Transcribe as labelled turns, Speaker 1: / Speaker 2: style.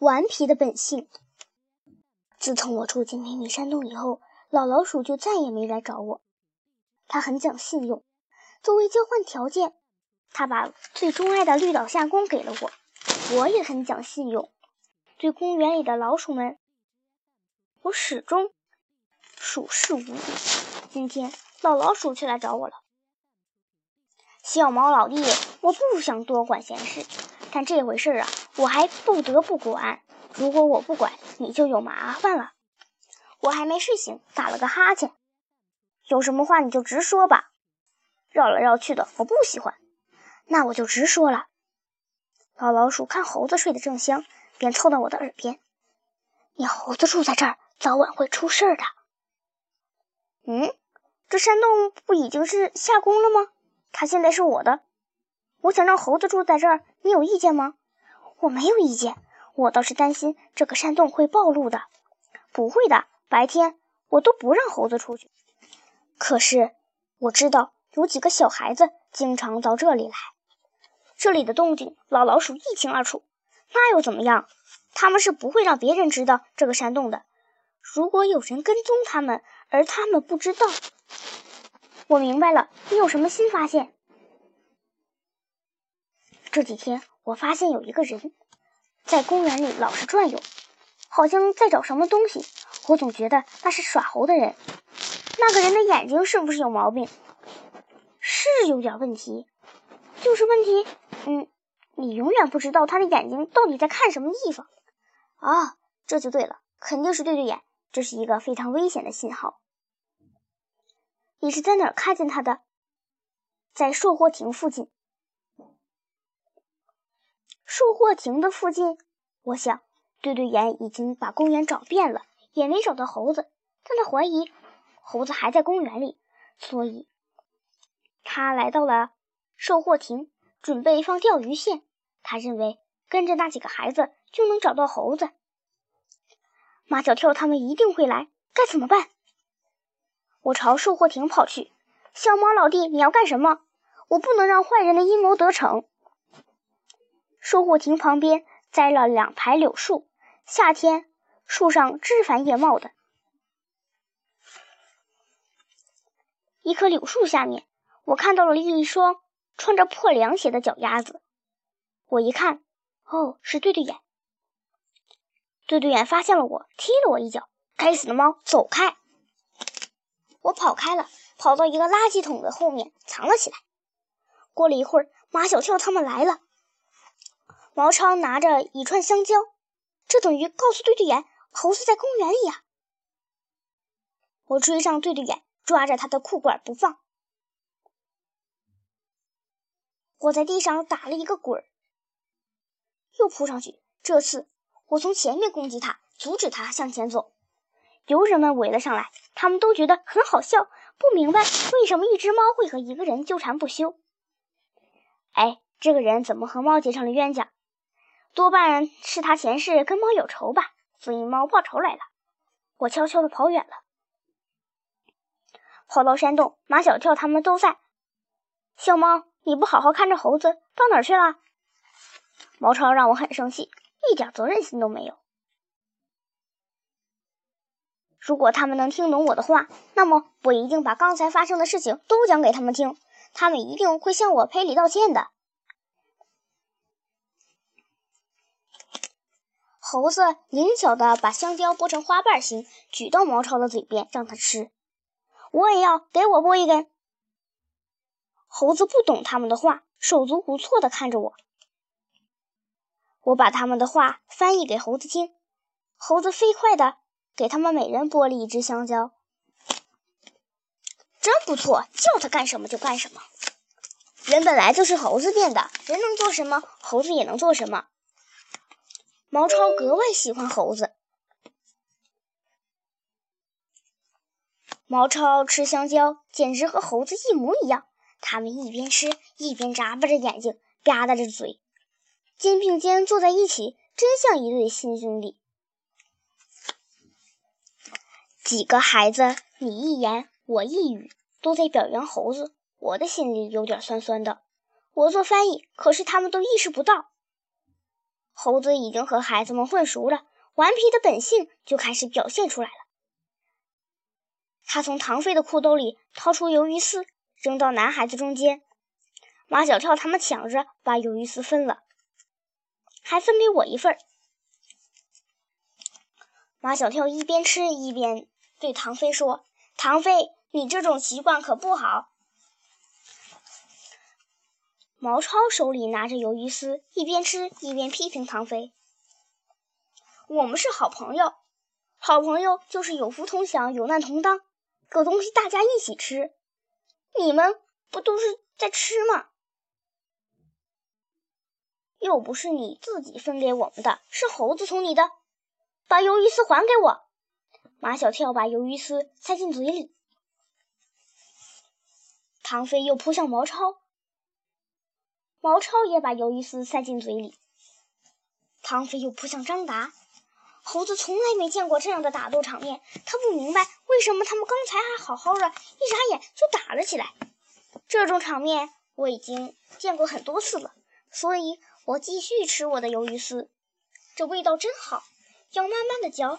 Speaker 1: 顽皮的本性。自从我住进秘密山洞以后，老老鼠就再也没来找我。它很讲信用，作为交换条件，它把最钟爱的绿岛夏宫给了我。我也很讲信用，对公园里的老鼠们，我始终熟视无睹。今天老老鼠却来找我了。小猫老弟，我不想多管闲事，但这回事啊，我还不得不管。如果我不管，你就有麻烦了。我还没睡醒，打了个哈欠。有什么话你就直说吧，绕来绕去的我不喜欢。那我就直说了。老老鼠看猴子睡得正香，便凑到我的耳边：“你猴子住在这儿，早晚会出事儿的。”嗯，这山洞不已经是夏宫了吗？它现在是我的。我想让猴子住在这儿，你有意见吗？我没有意见，我倒是担心这个山洞会暴露的。不会的，白天我都不让猴子出去。可是我知道有几个小孩子经常到这里来，这里的动静老老鼠一清二楚。那又怎么样？他们是不会让别人知道这个山洞的。如果有人跟踪他们，而他们不知道，我明白了。你有什么新发现？这几天我发现有一个人在公园里老是转悠，好像在找什么东西。我总觉得那是耍猴的人。那个人的眼睛是不是有毛病？是有点问题，就是问题。嗯，你永远不知道他的眼睛到底在看什么地方。啊，这就对了，肯定是对对眼，这是一个非常危险的信号。你是在哪儿看见他的？在售货亭附近。售货亭的附近，我想，对对眼已经把公园找遍了，也没找到猴子，但他怀疑。猴子还在公园里，所以他来到了售货亭，准备放钓鱼线。他认为跟着那几个孩子就能找到猴子。马小跳他们一定会来，该怎么办？我朝售货亭跑去。小猫老弟，你要干什么？我不能让坏人的阴谋得逞。售货亭旁边栽了两排柳树，夏天树上枝繁叶茂的。一棵柳树下面，我看到了一双穿着破凉鞋的脚丫子。我一看，哦，是对对眼。对对眼发现了我，踢了我一脚。该死的猫，走开！我跑开了，跑到一个垃圾桶的后面藏了起来。过了一会儿，马小跳他们来了。毛超拿着一串香蕉，这等于告诉对对眼，猴子在公园里呀。我追上对对眼。抓着他的裤管不放，我在地上打了一个滚儿，又扑上去。这次我从前面攻击他，阻止他向前走。游人们围了上来，他们都觉得很好笑，不明白为什么一只猫会和一个人纠缠不休。哎，这个人怎么和猫结成了冤家？多半是他前世跟猫有仇吧，所以猫报仇来了。我悄悄地跑远了。跑到山洞，马小跳他们都在。小猫，你不好好看着猴子，到哪儿去了？毛超让我很生气，一点责任心都没有。如果他们能听懂我的话，那么我一定把刚才发生的事情都讲给他们听，他们一定会向我赔礼道歉的。猴子灵巧的把香蕉剥成花瓣形，举到毛超的嘴边，让他吃。我也要给我剥一根。猴子不懂他们的话，手足无措的看着我。我把他们的话翻译给猴子听，猴子飞快的给他们每人剥了一只香蕉。真不错，叫他干什么就干什么。人本来就是猴子变的，人能做什么，猴子也能做什么。毛超格外喜欢猴子。毛超吃香蕉，简直和猴子一模一样。他们一边吃一边眨巴着眼睛，吧嗒着嘴，肩并肩坐在一起，真像一对亲兄弟。几个孩子你一言我一语，都在表扬猴子，我的心里有点酸酸的。我做翻译，可是他们都意识不到。猴子已经和孩子们混熟了，顽皮的本性就开始表现出来了。他从唐飞的裤兜里掏出鱿鱼丝，扔到男孩子中间。马小跳他们抢着把鱿鱼丝分了，还分给我一份。马小跳一边吃一边对唐飞说：“唐飞，你这种习惯可不好。”毛超手里拿着鱿鱼丝，一边吃一边批评唐飞：“我们是好朋友，好朋友就是有福同享，有难同当，个东西大家一起吃。你们不都是在吃吗？又不是你自己分给我们的，是猴子从你的。把鱿鱼丝还给我！”马小跳把鱿鱼丝塞进嘴里，唐飞又扑向毛超。毛超也把鱿鱼丝塞进嘴里，唐飞又扑向张达。猴子从来没见过这样的打斗场面，他不明白为什么他们刚才还好好的，一眨眼就打了起来。这种场面我已经见过很多次了，所以我继续吃我的鱿鱼丝，这味道真好，要慢慢的嚼